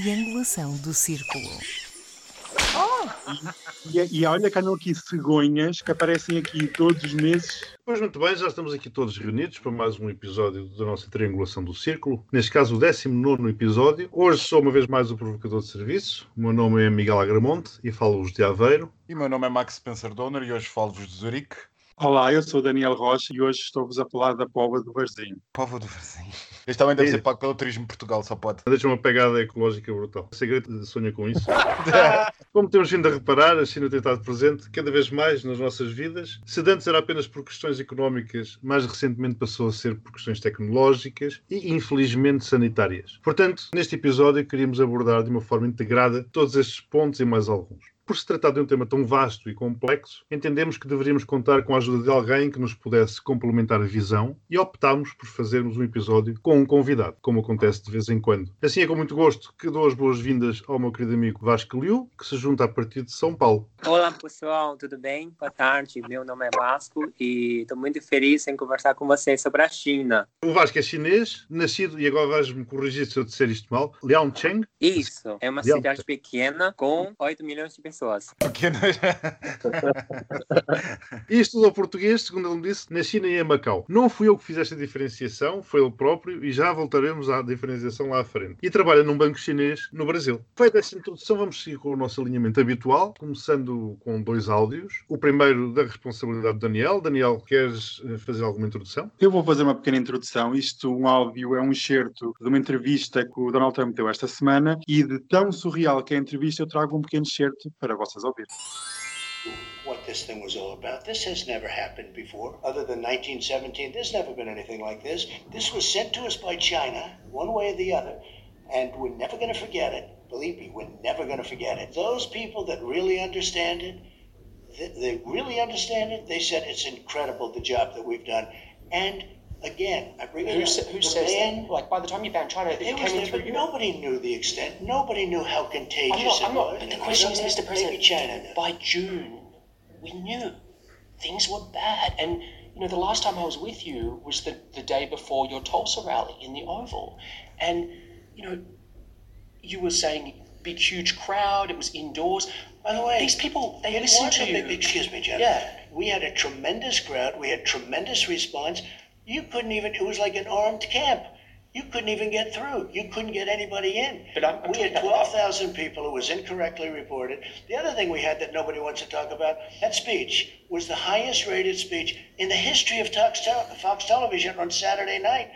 triangulação do círculo. E, e olha que andam aqui cegonhas que aparecem aqui todos os meses. Pois muito bem, já estamos aqui todos reunidos para mais um episódio da nossa triangulação do círculo. Neste caso, o 19 episódio. Hoje sou uma vez mais o provocador de serviço. O meu nome é Miguel Agramonte e falo-vos de Aveiro. E o meu nome é Max Spencer Donner e hoje falo-vos de Zurique. Olá, eu sou Daniel Rocha e hoje estou-vos a falar da Pova do Varzinho. Povo do Varzinho. Este também deve ser pago pelo Turismo de Portugal, só pode. Deixa uma pegada ecológica brutal. A segredo sonha com isso. Como temos vindo a reparar, a China tem estado presente cada vez mais nas nossas vidas. Se antes era apenas por questões económicas, mais recentemente passou a ser por questões tecnológicas e, infelizmente, sanitárias. Portanto, neste episódio queríamos abordar de uma forma integrada todos estes pontos e mais alguns. Por se tratar de um tema tão vasto e complexo, entendemos que deveríamos contar com a ajuda de alguém que nos pudesse complementar a visão e optámos por fazermos um episódio com um convidado, como acontece de vez em quando. Assim é com muito gosto que dou as boas-vindas ao meu querido amigo Vasco Liu, que se junta a partir de São Paulo. Olá pessoal, tudo bem? Boa tarde, meu nome é Vasco e estou muito feliz em conversar com vocês sobre a China. O Vasco é chinês, nascido, e agora vais-me corrigir se eu disser isto mal, Liaocheng. Isso, é uma Liao- cidade pequena com 8 milhões de pessoas. Pequeno. E estudou português, segundo ele me disse, na China e em Macau. Não fui eu que fiz esta diferenciação, foi ele próprio, e já voltaremos à diferenciação lá à frente. E trabalha num banco chinês no Brasil. Feita esta introdução, vamos seguir com o nosso alinhamento habitual, começando com dois áudios. O primeiro da responsabilidade de Daniel. Daniel, queres eh, fazer alguma introdução? Eu vou fazer uma pequena introdução. Isto, um áudio, é um excerto de uma entrevista que o Donald Trump deu esta semana e de tão surreal que é a entrevista, eu trago um pequeno excerto what this thing was all about. This has never happened before, other than 1917. There's never been anything like this. This was sent to us by China, one way or the other, and we're never going to forget it. Believe me, we're never going to forget it. Those people that really understand it, they really understand it. They said it's incredible the job that we've done. And again, I bring it Who, up. sa- who the says? Like by the time you banned China, it, it came in there, through but you. nobody knew the extent. Nobody knew how contagious I'm not, I'm it was. not, but the question is, Mr. President, China knew. by June, we knew things were bad. And, you know, the last time I was with you was the, the day before your Tulsa rally in the Oval. And, you know, you were saying big, huge crowd, it was indoors. By the way, These people, they listen to you. big- excuse me, gentlemen. Yeah. We had a tremendous crowd. We had tremendous response. You couldn't even. It was like an armed camp. You couldn't even get through. You couldn't get anybody in. But I'm- I'm we had 12,000 people. It was incorrectly reported. The other thing we had that nobody wants to talk about that speech was the highest rated speech in the history of Fox, Fox Television on Saturday night.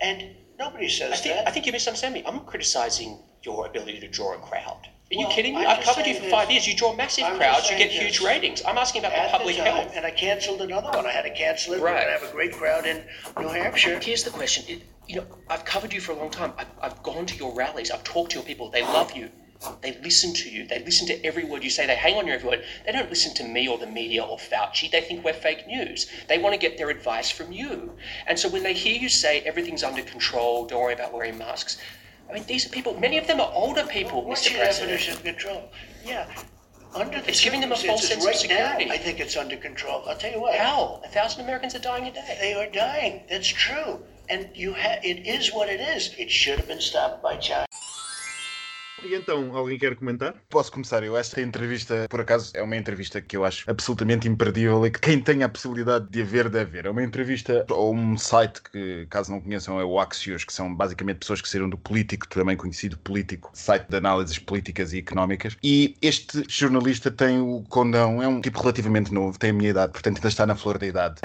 And nobody says I think, that. I think you misunderstand me. I'm criticizing your ability to draw a crowd. Are you Well, kidding me? I'm I've covered you for five years. You draw massive I'm crowds. You get huge ratings. I'm asking about the public the time, health. and I canceled another one. I had to cancel it. We're Right. going to have a great crowd in New Hampshire. Here's the question. It, you know, I've covered you for a long time. I've, I've gone to your rallies. I've talked to your people. They love you. They listen to you. They listen to every word you say. They hang on your every word. They don't listen to me or the media or Fauci. They think we're fake news. They want to get their advice from you. And so when they hear you say everything's under control, don't worry about wearing masks. I mean, these are people. Many of them are older people, What's Mr. your President. definition of control? Yeah. Under the It's giving them a false sense of right now, security. I think it's under control. I'll tell you what. How? A thousand Americans are dying a day. They are dying. That's true. And you ha- it is what it is. It should have been stopped by China. E então, alguém quer comentar? Posso começar? Eu esta entrevista, por acaso, é uma entrevista que eu acho absolutamente imperdível e que quem tem a possibilidade de a ver deve ver. É uma entrevista ou um site que, caso não conheçam, é o Axios, que são basicamente pessoas que saíram do político, também conhecido político, site de análises políticas e económicas. E este jornalista tem o condão, é um tipo relativamente novo, tem a minha idade, portanto ainda está na flor da idade.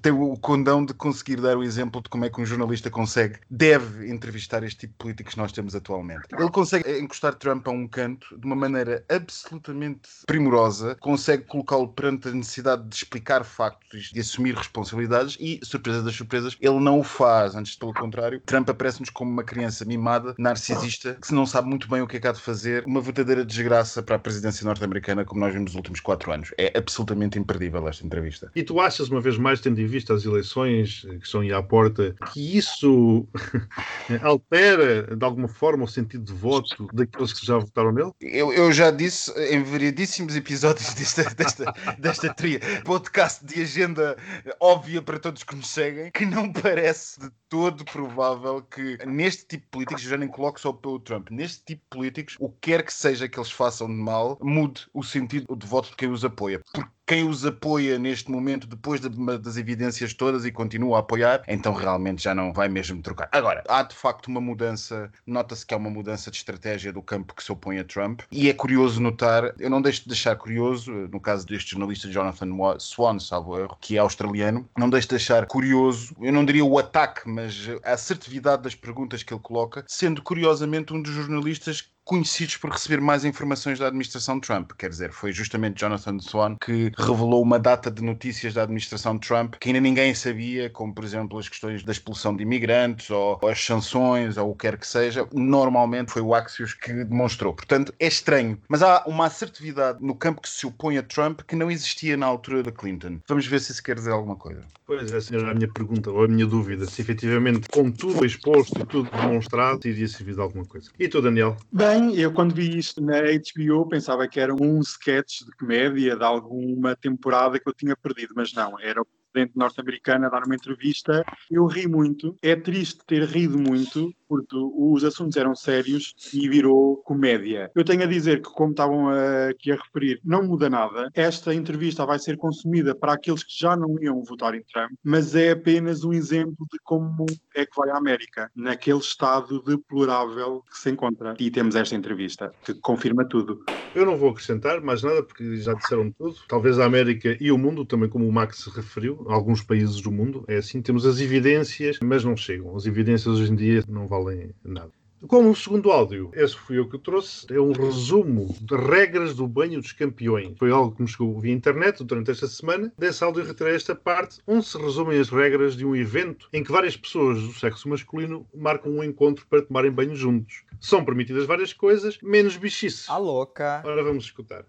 Tem o condão de conseguir dar o exemplo de como é que um jornalista consegue, deve entrevistar este tipo de políticos que nós temos atualmente. Ele consegue encostar Trump a um canto de uma maneira absolutamente primorosa, consegue colocá-lo perante a necessidade de explicar factos, de assumir responsabilidades e, surpresa das surpresas, ele não o faz. Antes, pelo contrário, Trump aparece-nos como uma criança mimada, narcisista, que se não sabe muito bem o que é que há de fazer, uma verdadeira desgraça para a presidência norte-americana, como nós vimos nos últimos quatro anos. É absolutamente imperdível esta entrevista. E tu achas, uma vez mais, tendo em vista as eleições que estão aí à porta, que isso altera de alguma forma o sentido de voto daqueles que já votaram nele? Eu, eu já disse em variedíssimos episódios desta, desta, desta tria, podcast de agenda óbvia para todos que nos seguem, que não parece de todo provável que neste tipo de políticos, eu já nem coloco só pelo Trump, neste tipo de políticos, o que quer que seja que eles façam de mal, mude o sentido de voto de quem os apoia. Porque quem os apoia neste momento, depois de- das evidências todas e continua a apoiar, então realmente já não vai mesmo trocar. Agora, há de facto uma mudança, nota-se que há uma mudança de estratégia do campo que se opõe a Trump, e é curioso notar, eu não deixo de deixar curioso, no caso deste jornalista Jonathan Wa- Swan, salvo erro, que é australiano, não deixo de deixar curioso, eu não diria o ataque, mas a assertividade das perguntas que ele coloca, sendo curiosamente um dos jornalistas conhecidos por receber mais informações da administração Trump. Quer dizer, foi justamente Jonathan Swan que revelou uma data de notícias da administração Trump que ainda ninguém sabia, como por exemplo as questões da expulsão de imigrantes ou, ou as sanções ou o que quer que seja. Normalmente foi o Axios que demonstrou. Portanto, é estranho. Mas há uma assertividade no campo que se opõe a Trump que não existia na altura da Clinton. Vamos ver se isso quer dizer alguma coisa. Pois, essa era a minha pergunta, ou a minha dúvida, se efetivamente, com tudo exposto e tudo demonstrado, iria servir de alguma coisa. E tu, Daniel? Bem, eu quando vi isto na HBO pensava que era um sketch de comédia de alguma temporada que eu tinha perdido, mas não, era o presidente norte-americano a dar uma entrevista. Eu ri muito, é triste ter rido muito, porque os assuntos eram sérios e virou comédia. Eu tenho a dizer que, como estavam aqui a referir, não muda nada. Esta entrevista vai ser consumida para aqueles que já não iam votar em Trump, mas é apenas um exemplo de como é que vai a América, naquele estado deplorável que se encontra. E temos esta entrevista, que confirma tudo. Eu não vou acrescentar mais nada porque já disseram tudo. Talvez a América e o mundo, também como o Max se referiu, alguns países do mundo, é assim, temos as evidências, mas não chegam. As evidências hoje em dia não valem nada. Como o segundo áudio, esse fui eu que o trouxe, é um resumo de regras do banho dos campeões. Foi algo que me chegou via internet durante esta semana. Desse áudio retirei esta parte, onde se resumem as regras de um evento em que várias pessoas do sexo masculino marcam um encontro para tomarem banho juntos. São permitidas várias coisas, menos bichice. A louca. Ora, vamos escutar.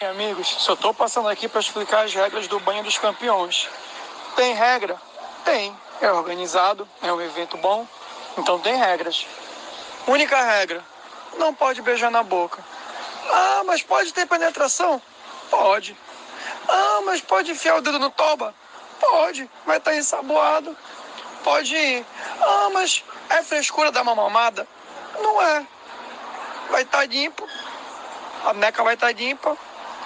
Amigos, só tô passando aqui para explicar as regras do banho dos campeões. Tem regra? Tem. É organizado, é um evento bom, então tem regras. Única regra: não pode beijar na boca. Ah, mas pode ter penetração? Pode. Ah, mas pode enfiar o dedo no toba? Pode. Vai estar ensaboado. Pode ir. Ah, mas é frescura dar uma mamada? Não é. Vai estar limpo. A neca vai estar limpa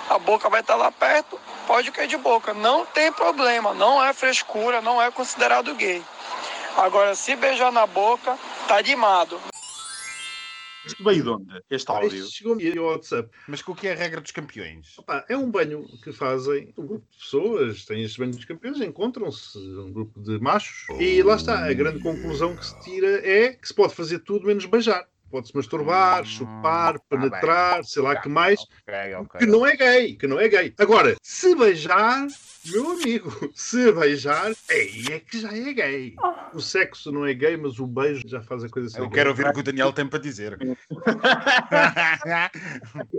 a boca vai estar lá perto, pode cair de boca. Não tem problema, não é frescura, não é considerado gay. Agora, se beijar na boca, tá limado. Isto veio de onde? Este áudio? Isto chegou-me ao WhatsApp. Mas o que é a regra dos campeões? Opa, é um banho que fazem um grupo de pessoas, têm este banho dos campeões, encontram-se um grupo de machos e lá está. A grande conclusão que se tira é que se pode fazer tudo menos beijar. Pode-se masturbar, chupar, penetrar, sei lá que mais, Ok, ok. que não é gay, que não é gay. Agora, se beijar, meu amigo, se beijar, aí é que já é gay. O sexo não é gay, mas o beijo já faz a coisa ser Eu gay. quero ouvir o que o Daniel tem para dizer.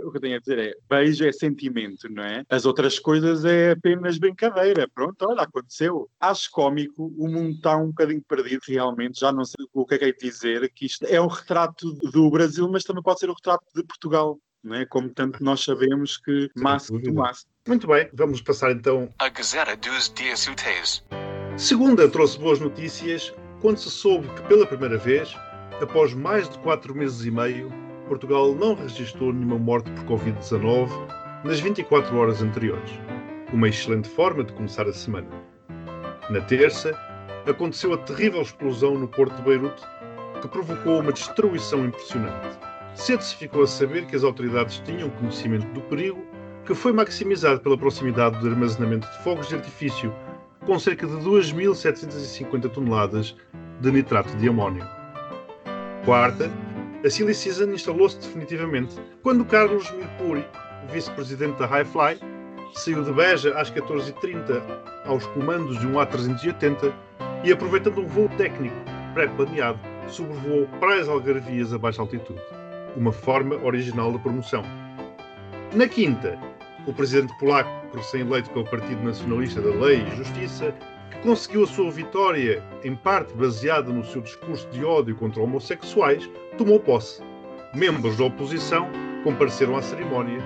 O que eu tenho a dizer é, beijo é sentimento, não é? As outras coisas é apenas brincadeira. Pronto, olha, aconteceu. Acho cómico, o mundo está um bocadinho perdido, realmente, já não sei o que é que é dizer, que isto é um retrato do Brasil, mas também pode ser o retrato de Portugal. Não é? Como tanto nós sabemos que massa do massa. Muito bem, vamos passar então A Gazeta dos Dias Úteis. Segunda trouxe boas notícias quando se soube que pela primeira vez, após mais de quatro meses e meio, Portugal não registrou nenhuma morte por Covid-19 nas 24 horas anteriores. Uma excelente forma de começar a semana. Na terça, aconteceu a terrível explosão no porto de Beirute que provocou uma destruição impressionante. Cedo se ficou a saber que as autoridades tinham conhecimento do perigo, que foi maximizado pela proximidade do armazenamento de fogos de artifício com cerca de 2.750 toneladas de nitrato de amónio. Quarta, a Silly Season instalou-se definitivamente quando Carlos Mirpuri, vice-presidente da Highfly, saiu de Beja às 14h30 aos comandos de um A380 e, aproveitando um voo técnico pré-planeado, sobrevoou praias algarvias a baixa altitude. Uma forma original de promoção. Na quinta, o presidente polaco, recém-eleito pelo Partido Nacionalista da Lei e Justiça, que conseguiu a sua vitória, em parte baseada no seu discurso de ódio contra homossexuais, tomou posse. Membros da oposição compareceram à cerimónia,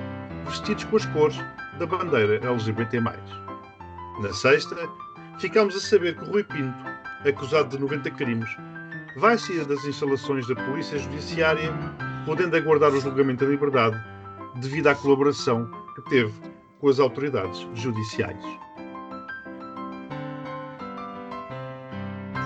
vestidos com as cores da bandeira LGBT+. Na sexta, ficámos a saber que Rui Pinto, acusado de 90 crimes, vai sair das instalações da Polícia Judiciária, podendo aguardar o julgamento em liberdade, devido à colaboração que teve com as autoridades judiciais.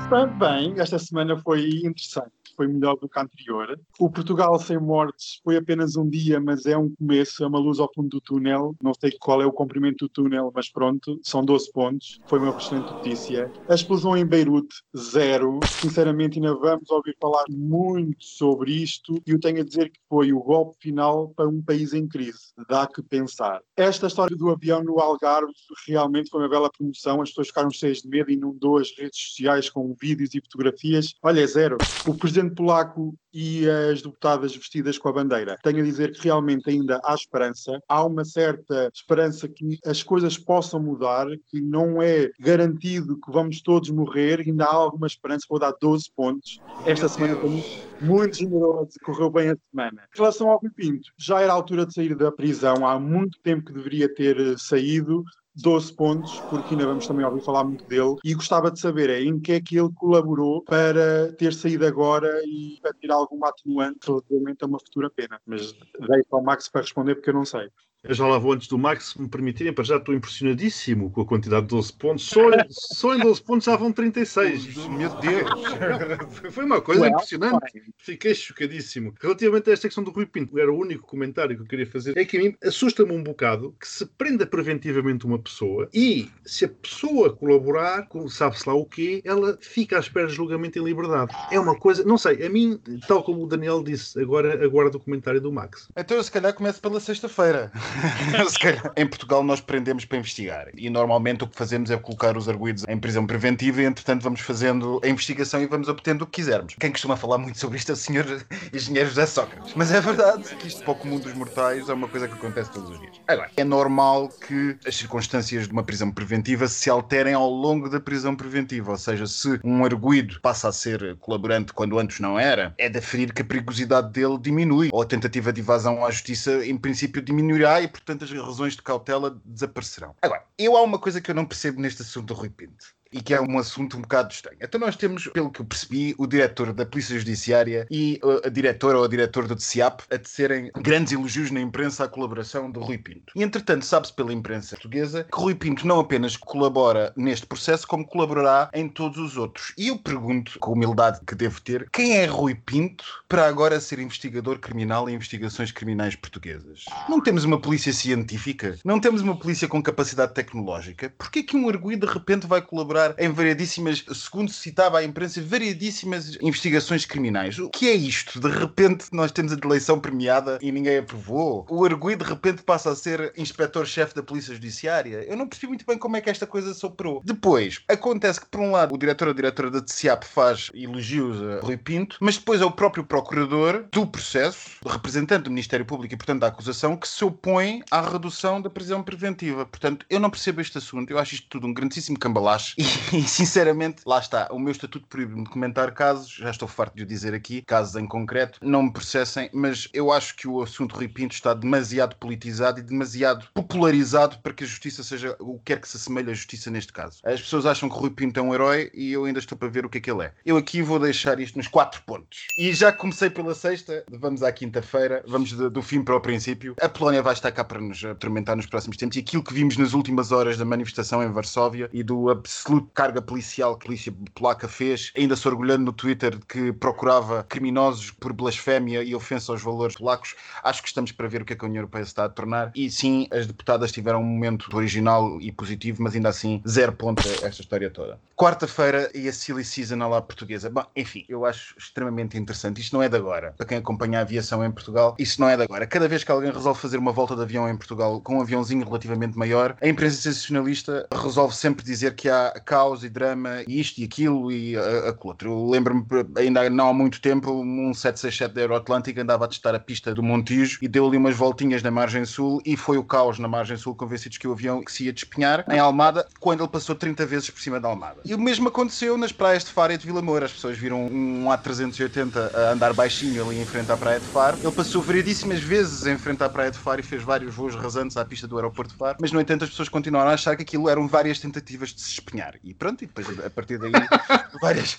Bem, esta semana foi interessante, foi melhor do que a anterior. O Portugal sem mortes foi apenas um dia, mas é um começo, é uma luz ao fundo do túnel. Não sei qual é o comprimento do túnel, mas pronto, são 12 pontos. Foi uma excelente notícia. A explosão em Beirute, zero. Sinceramente, ainda vamos ouvir falar muito sobre isto e eu tenho a dizer que foi o golpe final para um país em crise. Dá que pensar. Esta história do avião no Algarve realmente foi uma bela promoção. As pessoas ficaram cheias de medo e inundou as redes sociais com vídeos e fotografias. Olha, é zero. O presidente polaco e as deputadas vestidas com a bandeira. Tenho a dizer que realmente ainda há esperança. Há uma certa esperança que as coisas possam mudar, que não é garantido que vamos todos morrer. Ainda há alguma esperança. Vou dar 12 pontos. Esta semana foi muito generoso, correu bem a semana. Em relação ao Rui Pinto, já era a altura de sair da prisão. Há muito tempo que deveria ter eh, saído. 12 pontos, porque ainda vamos também ouvir falar muito dele, e gostava de saber é, em que é que ele colaborou para ter saído agora e para tirar alguma atenuante relativamente a uma futura pena. Mas deixo ao Max para responder porque eu não sei. Eu já lá vou antes do Max, se me permitirem, para já estou impressionadíssimo com a quantidade de 12 pontos. Só, só em 12 pontos já vão 36. Meu Deus! Foi uma coisa impressionante. Fiquei chocadíssimo. Relativamente a esta questão do Rui Pinto, era o único comentário que eu queria fazer. É que a mim assusta-me um bocado que se prenda preventivamente uma pessoa e, se a pessoa colaborar com sabe-se lá o quê, ela fica à espera de julgamento em liberdade. É uma coisa, não sei, a mim, tal como o Daniel disse, agora aguardo o comentário do Max. Então eu se calhar começo pela sexta-feira. Se calhar. Em Portugal nós prendemos para investigar e normalmente o que fazemos é colocar os arguídos em prisão preventiva e entretanto vamos fazendo a investigação e vamos obtendo o que quisermos. Quem costuma falar muito sobre isto é o senhor engenheiro José Sócrates. Mas é verdade que isto para o comum dos mortais é uma coisa que acontece todos os dias. Agora, é normal que as circunstâncias de uma prisão preventiva se alterem ao longo da prisão preventiva, ou seja, se um arguído passa a ser colaborante quando antes não era, é de aferir que a perigosidade dele diminui ou a tentativa de evasão à justiça em princípio diminuirá e, portanto, as razões de cautela desaparecerão. Agora, eu há uma coisa que eu não percebo neste assunto do Rui Pinto e que é um assunto um bocado estranho. Então nós temos, pelo que eu percebi, o diretor da Polícia Judiciária e uh, a diretora ou a diretor do TCIAP a tecerem grandes elogios na imprensa à colaboração do Rui Pinto. E entretanto sabe-se pela imprensa portuguesa que Rui Pinto não apenas colabora neste processo, como colaborará em todos os outros. E eu pergunto, com a humildade que devo ter, quem é Rui Pinto para agora ser investigador criminal em investigações criminais portuguesas? Não temos uma polícia científica? Não temos uma polícia com capacidade tecnológica? Porquê que um arguido de repente vai colaborar em variedíssimas, segundo se citava a imprensa, variedíssimas investigações criminais. O que é isto? De repente nós temos a eleição premiada e ninguém aprovou. O arguido de repente passa a ser inspetor-chefe da Polícia Judiciária. Eu não percebi muito bem como é que esta coisa soprou. Depois, acontece que por um lado o diretor ou diretora da TCIAP faz elogios a Rui Pinto, mas depois é o próprio procurador do processo, representante do Ministério Público e portanto da acusação, que se opõe à redução da prisão preventiva. Portanto, eu não percebo este assunto. Eu acho isto tudo um grandíssimo cambalache e sinceramente, lá está, o meu estatuto proíbe-me de comentar casos, já estou farto de o dizer aqui, casos em concreto, não me processem, mas eu acho que o assunto Rui Pinto está demasiado politizado e demasiado popularizado para que a justiça seja o que quer que se assemelhe à justiça neste caso. As pessoas acham que Rui Pinto é um herói e eu ainda estou para ver o que é que ele é. Eu aqui vou deixar isto nos quatro pontos. E já comecei pela sexta, vamos à quinta-feira, vamos de, do fim para o princípio. A Polónia vai estar cá para nos atormentar nos próximos tempos e aquilo que vimos nas últimas horas da manifestação em Varsóvia e do absoluto carga policial que a polícia polaca fez, ainda se orgulhando no Twitter de que procurava criminosos por blasfémia e ofensa aos valores polacos, acho que estamos para ver o que é que a União Europeia se está a tornar. E sim, as deputadas tiveram um momento original e positivo, mas ainda assim, zero ponto esta história toda. Quarta-feira e a Silly Season lá portuguesa. Bom, enfim, eu acho extremamente interessante. Isto não é de agora. Para quem acompanha a aviação em Portugal, isto não é de agora. Cada vez que alguém resolve fazer uma volta de avião em Portugal com um aviãozinho relativamente maior, a imprensa sensacionalista resolve sempre dizer que há caos e drama, e isto e aquilo e aquilo outro. Eu lembro-me, ainda não há muito tempo, um 767 da Euroatlântica andava a testar a pista do Montijo e deu ali umas voltinhas na margem sul e foi o caos na margem sul, convencidos que o avião se ia despenhar em Almada, quando ele passou 30 vezes por cima da Almada. E o mesmo aconteceu nas praias de Faro e de Vila Moura. As pessoas viram um A380 a andar baixinho ali em frente à praia de Faro. Ele passou variedíssimas vezes em frente à praia de Faro e fez vários voos rasantes à pista do aeroporto de Faro, mas no entanto as pessoas continuaram a achar que aquilo eram várias tentativas de se espinhar. E pronto, e depois a partir daí, várias...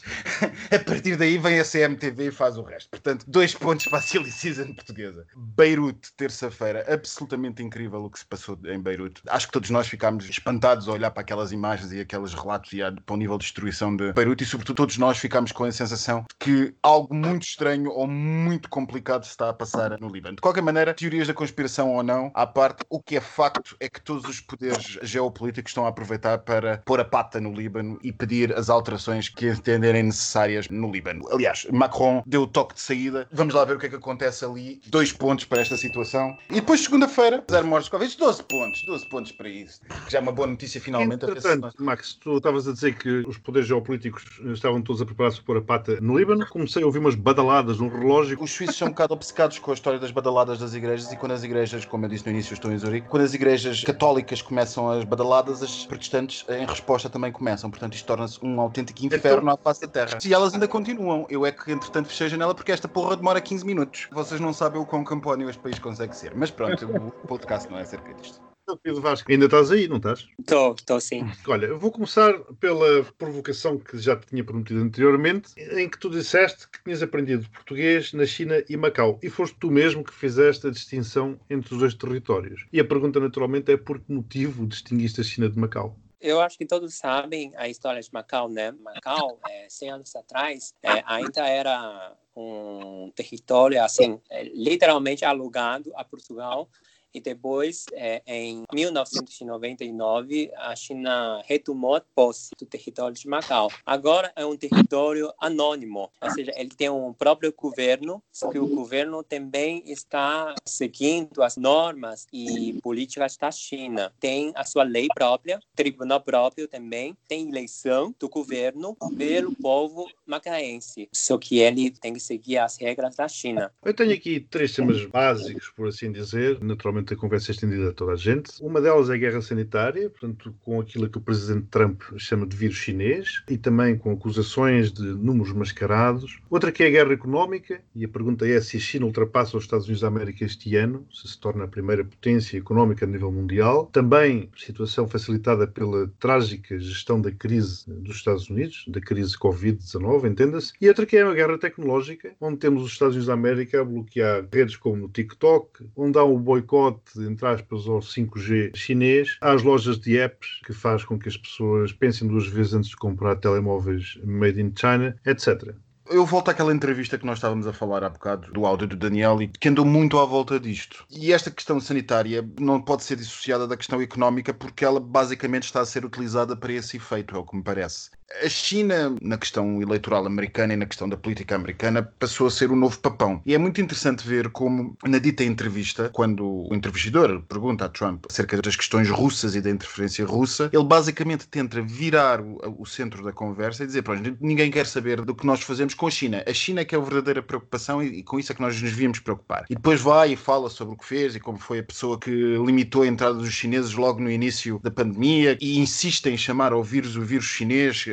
a partir daí vem a CMTV e faz o resto. Portanto, dois pontos para a Silly Season portuguesa. Beirute, terça-feira, absolutamente incrível o que se passou em Beirute. Acho que todos nós ficámos espantados a olhar para aquelas imagens e aqueles relatos e para o nível de destruição de Beirute e sobretudo todos nós ficámos com a sensação de que algo muito estranho ou muito complicado se está a passar no Líbano. De qualquer maneira, teorias da conspiração ou não, à parte, o que é facto é que todos os poderes geopolíticos estão a aproveitar para pôr a pata no Líbano e pedir as alterações que entenderem necessárias no Líbano. Aliás, Macron deu o toque de saída. Vamos lá ver o que é que acontece ali. Dois pontos para esta situação. E depois, segunda-feira, zero mortes Covid, 12 pontos. 12 pontos para isso. Que já é uma boa notícia finalmente. Entretanto, Max, tu estavas a dizer que os poderes geopolíticos estavam todos a preparar-se para a pata no Líbano. Comecei a ouvir umas badaladas no relógio. Os suíços são um bocado obcecados com a história das badaladas das igrejas e quando as igrejas, como eu disse no início, estou em Zurique, quando as igrejas católicas começam as badaladas, as protestantes em resposta também começam. Portanto, isto torna-se um autêntico inferno à face da terra. E elas ainda continuam. Eu é que, entretanto, fechei a janela porque esta porra demora 15 minutos. Vocês não sabem o quão campónio este país consegue ser. Mas pronto, o podcast não é acerca disto. Pedro Vasco, ainda estás aí, não estás? Estou, estou sim. Olha, vou começar pela provocação que já te tinha prometido anteriormente, em que tu disseste que tinhas aprendido português na China e Macau. E foste tu mesmo que fizeste a distinção entre os dois territórios. E a pergunta, naturalmente, é por que motivo distinguiste a China de Macau? Eu acho que todos sabem a história de Macau, né? Macau, é, 100 anos atrás, é, ainda era um território, assim, é, literalmente alugado a Portugal e depois, é, em 1999, a China retomou a posse do território de Macau. Agora é um território anônimo, ou seja, ele tem um próprio governo, que o governo também está seguindo as normas e políticas da China. Tem a sua lei própria, tribunal próprio também, tem eleição do governo pelo povo macaense, só que ele tem que seguir as regras da China. Eu tenho aqui três temas básicos, por assim dizer, naturalmente a conversa estendida a toda a gente. Uma delas é a guerra sanitária, portanto, com aquilo que o presidente Trump chama de vírus chinês e também com acusações de números mascarados. Outra que é a guerra económica, e a pergunta é se a China ultrapassa os Estados Unidos da América este ano, se se torna a primeira potência económica a nível mundial. Também situação facilitada pela trágica gestão da crise dos Estados Unidos, da crise Covid-19, entenda-se. E outra que é a guerra tecnológica, onde temos os Estados Unidos da América a bloquear redes como o TikTok, onde há um boicote entre aspas, ao 5G chinês, às lojas de apps, que faz com que as pessoas pensem duas vezes antes de comprar telemóveis made in China, etc. Eu volto àquela entrevista que nós estávamos a falar há bocado, do áudio do Daniel, e que andou muito à volta disto. E esta questão sanitária não pode ser dissociada da questão económica porque ela basicamente está a ser utilizada para esse efeito, é o que me parece. A China, na questão eleitoral americana e na questão da política americana, passou a ser o novo papão. E é muito interessante ver como, na dita entrevista, quando o entrevistador pergunta a Trump acerca das questões russas e da interferência russa, ele basicamente tenta virar o, o centro da conversa e dizer: pronto, ninguém quer saber do que nós fazemos com a China. A China é que é a verdadeira preocupação e, e com isso é que nós nos devíamos preocupar. E depois vai e fala sobre o que fez e como foi a pessoa que limitou a entrada dos chineses logo no início da pandemia e insiste em chamar ao vírus o vírus chinês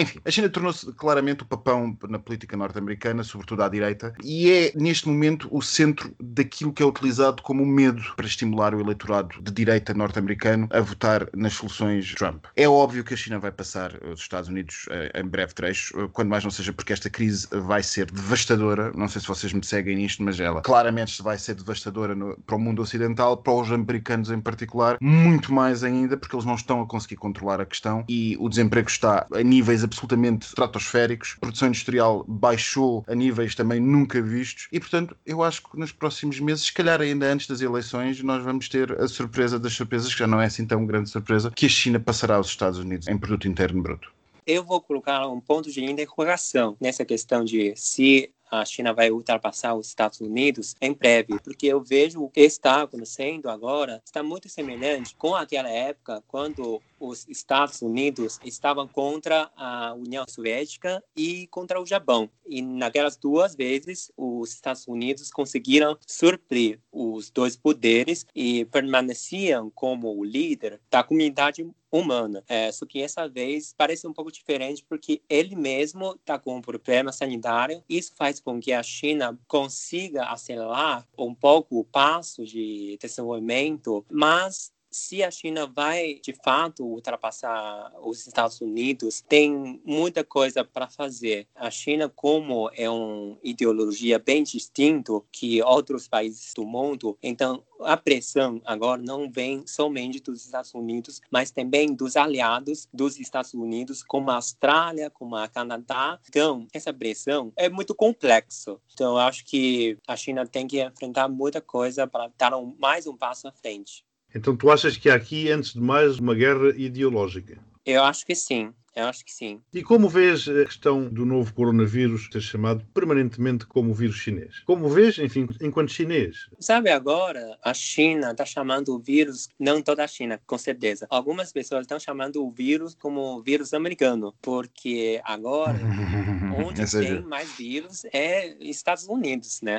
enfim, a China tornou-se claramente o papão na política norte-americana, sobretudo à direita, e é neste momento o centro daquilo que é utilizado como medo para estimular o eleitorado de direita norte-americano a votar nas soluções Trump. É óbvio que a China vai passar os Estados Unidos eh, em breve trecho, eh, quando mais não seja porque esta crise vai ser devastadora. Não sei se vocês me seguem nisto, mas ela claramente vai ser devastadora no, para o mundo ocidental, para os americanos em particular, muito mais ainda, porque eles não estão a conseguir controlar a questão e o desemprego está em níveis absolutamente estratosféricos, a produção industrial baixou a níveis também nunca vistos. E, portanto, eu acho que nos próximos meses, se calhar ainda antes das eleições, nós vamos ter a surpresa das surpresas, que já não é assim tão grande surpresa, que a China passará aos Estados Unidos em produto interno bruto. Eu vou colocar um ponto de interrogação nessa questão de se a China vai ultrapassar os Estados Unidos em breve, porque eu vejo o que está acontecendo agora está muito semelhante com aquela época quando os Estados Unidos estavam contra a União Soviética e contra o Japão. E naquelas duas vezes, os Estados Unidos conseguiram suprir os dois poderes e permaneciam como o líder da comunidade humana. É, só que essa vez parece um pouco diferente porque ele mesmo está com um problema sanitário. Isso faz com que a China consiga acelerar um pouco o passo de desenvolvimento, mas se a China vai de fato ultrapassar os Estados Unidos, tem muita coisa para fazer. A China, como é uma ideologia bem distinta que outros países do mundo, então a pressão agora não vem somente dos Estados Unidos, mas também dos aliados dos Estados Unidos, como a Austrália, como a Canadá. Então, essa pressão é muito complexa. Então, acho que a China tem que enfrentar muita coisa para dar um, mais um passo à frente. Então tu achas que há aqui, antes de mais, uma guerra ideológica? Eu acho que sim. Eu acho que sim. E como vês a questão do novo coronavírus ser chamado permanentemente como vírus chinês? Como vês, enfim, enquanto chinês? Sabe, agora a China está chamando o vírus, não toda a China, com certeza. Algumas pessoas estão chamando o vírus como vírus americano, porque agora onde tem mais vírus é Estados Unidos, né?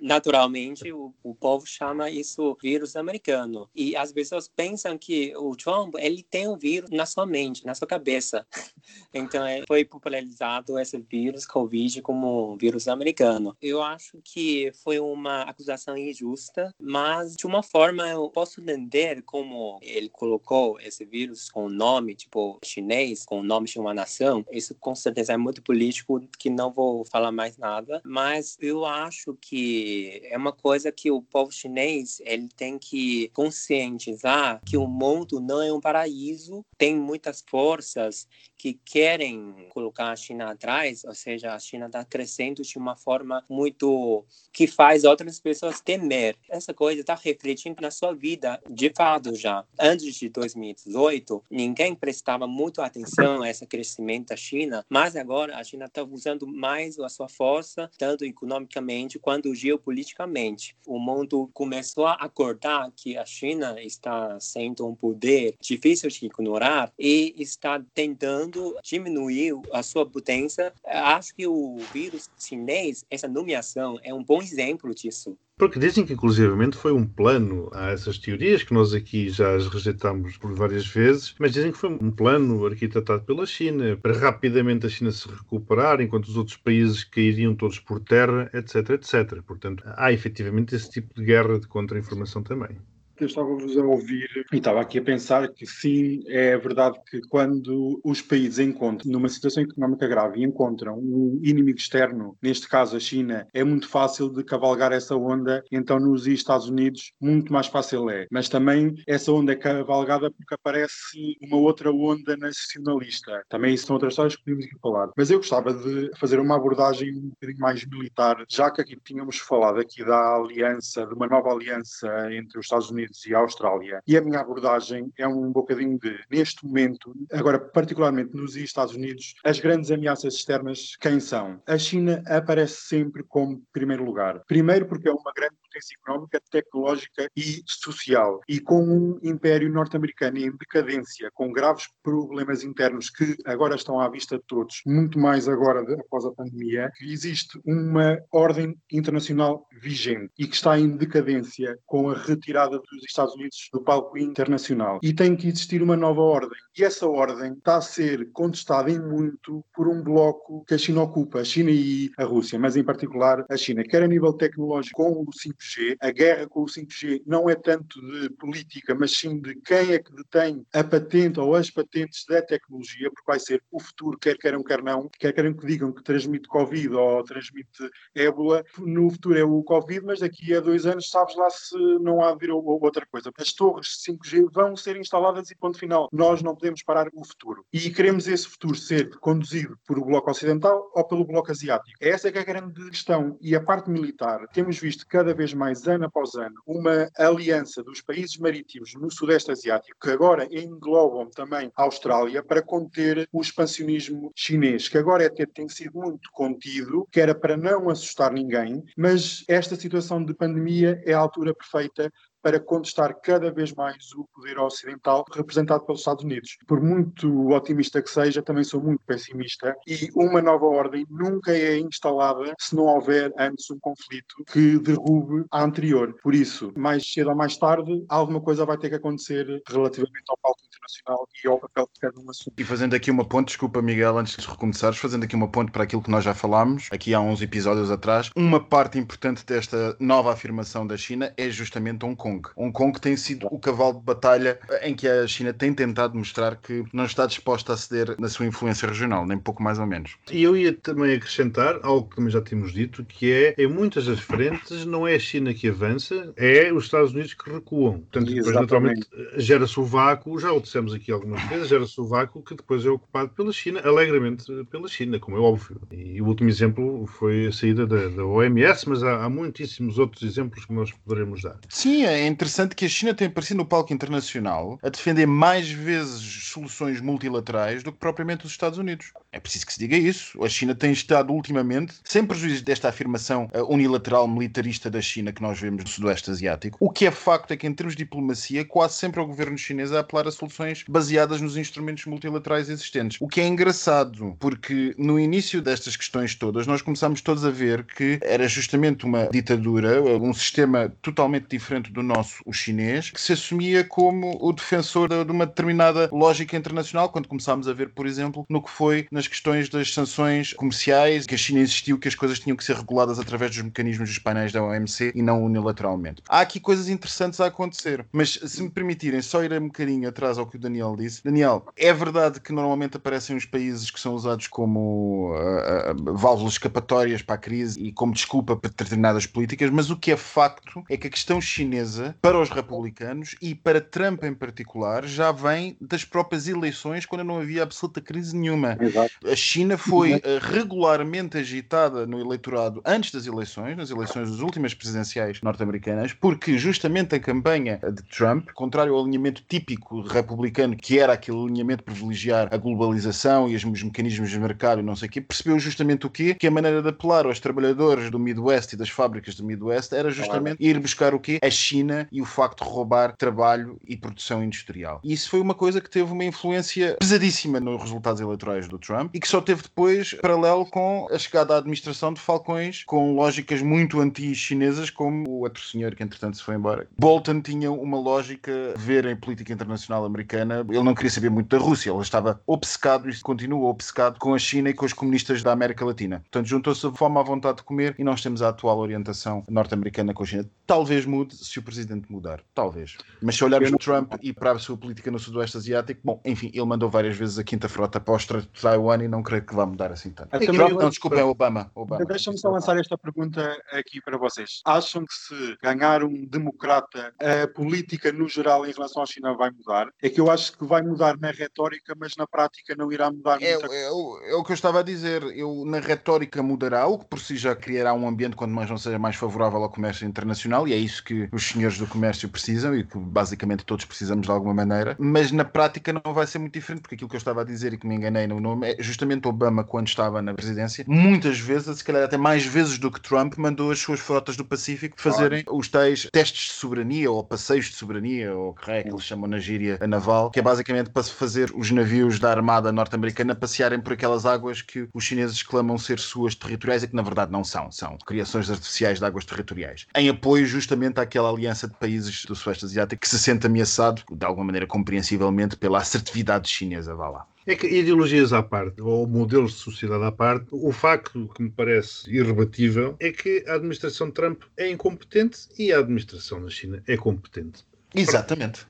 Naturalmente, o, o povo chama isso vírus americano. E as pessoas pensam que o Trump, ele tem o vírus na sua mente, na sua cabeça cabeça. Então, é, foi popularizado esse vírus, Covid, como vírus americano. Eu acho que foi uma acusação injusta, mas de uma forma eu posso entender como ele colocou esse vírus com o nome, tipo, chinês, com o nome de uma nação. Isso com certeza é muito político, que não vou falar mais nada, mas eu acho que é uma coisa que o povo chinês, ele tem que conscientizar que o mundo não é um paraíso, tem muitas forças us que querem colocar a China atrás, ou seja, a China está crescendo de uma forma muito que faz outras pessoas temer. Essa coisa está refletindo na sua vida, de fato já. Antes de 2018, ninguém prestava muito atenção a esse crescimento da China, mas agora a China está usando mais a sua força, tanto economicamente quanto geopoliticamente. O mundo começou a acordar que a China está sendo um poder difícil de ignorar e está tentando diminuir a sua potência. Acho que o vírus chinês, essa nomeação, é um bom exemplo disso. Porque dizem que, inclusivamente, foi um plano. Há essas teorias que nós aqui já as rejeitamos por várias vezes, mas dizem que foi um plano arquitetado pela China para rapidamente a China se recuperar, enquanto os outros países cairiam todos por terra, etc, etc. Portanto, há efetivamente esse tipo de guerra de contra-informação também. Eu estava-vos a ouvir e estava aqui a pensar que sim, é verdade que quando os países encontram, numa situação económica grave, e encontram um inimigo externo, neste caso a China, é muito fácil de cavalgar essa onda, então nos Estados Unidos muito mais fácil é. Mas também essa onda é cavalgada porque aparece uma outra onda nacionalista. Também isso são outras histórias que podemos aqui falar. Mas eu gostava de fazer uma abordagem um bocadinho mais militar, já que aqui tínhamos falado aqui da aliança, de uma nova aliança entre os Estados Unidos Unidos e Austrália. E a minha abordagem é um bocadinho de, neste momento, agora particularmente nos Estados Unidos, as grandes ameaças externas, quem são? A China aparece sempre como primeiro lugar. Primeiro porque é uma grande potência económica, tecnológica e social. E com um império norte-americano em decadência, com graves problemas internos que agora estão à vista de todos, muito mais agora de, após a pandemia, existe uma ordem internacional vigente e que está em decadência com a retirada dos Estados Unidos do palco internacional. E tem que existir uma nova ordem. E essa ordem está a ser contestada em muito por um bloco que a China ocupa, a China e a Rússia, mas em particular a China, quer a nível tecnológico com o 5G. A guerra com o 5G não é tanto de política, mas sim de quem é que detém a patente ou as patentes da tecnologia, porque vai ser o futuro, quer queiram, quer não, quer queiram que digam que transmite Covid ou transmite ébola, no futuro é o Covid, mas daqui a dois anos sabes lá se não há vir outra coisa. As torres 5G vão ser instaladas e ponto final. Nós não podemos parar o futuro. E queremos esse futuro ser conduzido por o Bloco Ocidental ou pelo Bloco Asiático. Essa é que é a grande questão. E a parte militar, temos visto cada vez mais, ano após ano, uma aliança dos países marítimos no Sudeste Asiático, que agora englobam também a Austrália, para conter o expansionismo chinês, que agora é, tem sido muito contido, que era para não assustar ninguém, mas esta situação de pandemia é a altura perfeita para contestar cada vez mais o poder ocidental representado pelos Estados Unidos. Por muito otimista que seja, também sou muito pessimista e uma nova ordem nunca é instalada se não houver antes um conflito que derrube a anterior. Por isso, mais cedo ou mais tarde, alguma coisa vai ter que acontecer relativamente ao palco internacional e ao papel que cada um assume. E fazendo aqui uma ponte, desculpa Miguel, antes de recomeçares, fazendo aqui uma ponte para aquilo que nós já falámos, aqui há uns episódios atrás, uma parte importante desta nova afirmação da China é justamente Hong Kong. Hong Kong tem sido o cavalo de batalha em que a China tem tentado mostrar que não está disposta a ceder na sua influência regional, nem pouco mais ou menos. E eu ia também acrescentar algo que também já tínhamos dito, que é, em muitas das frentes, não é a China que avança, é os Estados Unidos que recuam. Portanto, depois, naturalmente, gera-se o vácuo, já o dissemos aqui algumas vezes, gera-se o vácuo que depois é ocupado pela China, alegremente pela China, como é óbvio. E o último exemplo foi a saída da, da OMS, mas há, há muitíssimos outros exemplos que nós poderemos dar. Sim, é interessante que a China tem aparecido no palco internacional a defender mais vezes soluções multilaterais do que propriamente os Estados Unidos. É preciso que se diga isso. A China tem estado ultimamente, sem prejuízo desta afirmação uh, unilateral militarista da China que nós vemos no Sudoeste Asiático, o que é facto é que, em termos de diplomacia, quase sempre é o governo chinês a apelar a soluções baseadas nos instrumentos multilaterais existentes. O que é engraçado, porque no início destas questões todas, nós começámos todos a ver que era justamente uma ditadura, um sistema totalmente diferente do nosso, o chinês, que se assumia como o defensor de uma determinada lógica internacional, quando começámos a ver, por exemplo, no que foi nas questões das sanções comerciais, que a China insistiu que as coisas tinham que ser reguladas através dos mecanismos dos painéis da OMC e não unilateralmente. Há aqui coisas interessantes a acontecer, mas se me permitirem só ir um bocadinho atrás ao que o Daniel disse, Daniel, é verdade que normalmente aparecem os países que são usados como uh, uh, válvulas escapatórias para a crise e como desculpa para determinadas políticas, mas o que é facto é que a questão chinesa, para os republicanos e para Trump em particular, já vem das próprias eleições, quando não havia absoluta crise nenhuma. Exato. A China foi uh, regularmente agitada no eleitorado antes das eleições, nas eleições das últimas presidenciais norte-americanas, porque justamente a campanha de Trump, contrário ao alinhamento típico republicano, que era aquele alinhamento privilegiar a globalização e os mecanismos de mercado e não sei o quê, percebeu justamente o quê? Que a maneira de apelar aos trabalhadores do Midwest e das fábricas do Midwest era justamente ir buscar o quê? A China e o facto de roubar trabalho e produção industrial. Isso foi uma coisa que teve uma influência pesadíssima nos resultados eleitorais do Trump e que só teve depois paralelo com a chegada à administração de Falcões com lógicas muito anti-chinesas, como o outro senhor que entretanto se foi embora. Bolton tinha uma lógica ver em política internacional americana, ele não queria saber muito da Rússia, ele estava obcecado e continua obcecado com a China e com os comunistas da América Latina. Portanto, juntou-se a fome à vontade de comer e nós temos a atual orientação norte-americana com a China. Talvez mude se o presidente mudar, talvez. Mas se olharmos para Trump e para a sua política no Sudoeste Asiático, bom, enfim, ele mandou várias vezes a quinta frota para o Estreito de Taiwan e não creio que vá mudar assim tanto. É Trump, não, desculpa, é Obama. Obama. Deixa-me só lançar esta pergunta aqui para vocês. Acham que se ganhar um democrata, a política no geral em relação à China vai mudar? É que eu acho que vai mudar na retórica, mas na prática não irá mudar É, muita é o- é o que eu estava a dizer. Eu, na retórica mudará, o que por si já criará um ambiente, quando mais não seja mais favorável ao comércio internacional, e é isso que os senhores do comércio precisam e que basicamente todos precisamos de alguma maneira. Mas na prática não vai ser muito diferente, porque aquilo que eu estava a dizer e que me enganei no nome é justamente Obama, quando estava na presidência, muitas vezes, se calhar até mais vezes do que Trump, mandou as suas frotas do Pacífico fazerem os tais testes de soberania ou passeios de soberania, ou o que é que eles chamam na gíria naval, que é basicamente para fazer os navios da Armada norte-americana passearem por aquelas águas que os chineses clamam ser suas territoriais e que na verdade não são, são criações artificiais de águas territoriais. Em apoio justamente àquela aliança de países do Sudeste Asiático que se sente ameaçado, de alguma maneira compreensivelmente, pela assertividade chinesa, vá lá. É que ideologias à parte, ou modelos de sociedade à parte, o facto que me parece irrebatível é que a administração de Trump é incompetente e a administração na China é competente. Exatamente.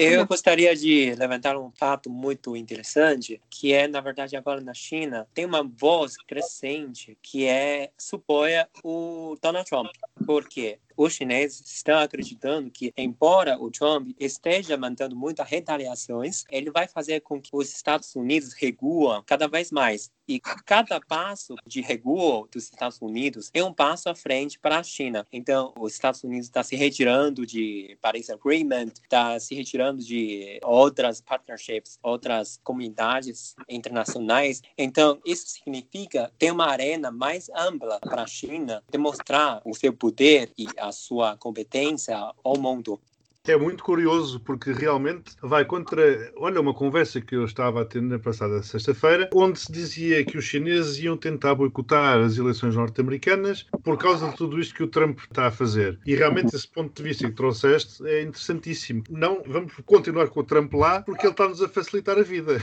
Eu gostaria de levantar um fato muito interessante, que é, na verdade, agora na China, tem uma voz crescente que é supoia o Donald Trump. Por quê? os chineses estão acreditando que, embora o Trump esteja mandando muitas retaliações, ele vai fazer com que os Estados Unidos reguam cada vez mais. E cada passo de recuo dos Estados Unidos é um passo à frente para a China. Então, os Estados Unidos está se retirando de Paris Agreement, está se retirando de outras partnerships, outras comunidades internacionais. Então, isso significa ter uma arena mais ampla para a China demonstrar o seu poder e a sua competência ao mundo. É muito curioso porque realmente vai contra. Olha, uma conversa que eu estava a ter na passada sexta-feira, onde se dizia que os chineses iam tentar boicotar as eleições norte-americanas por causa de tudo isto que o Trump está a fazer. E realmente esse ponto de vista que trouxeste é interessantíssimo. Não vamos continuar com o Trump lá porque ele está-nos a facilitar a vida.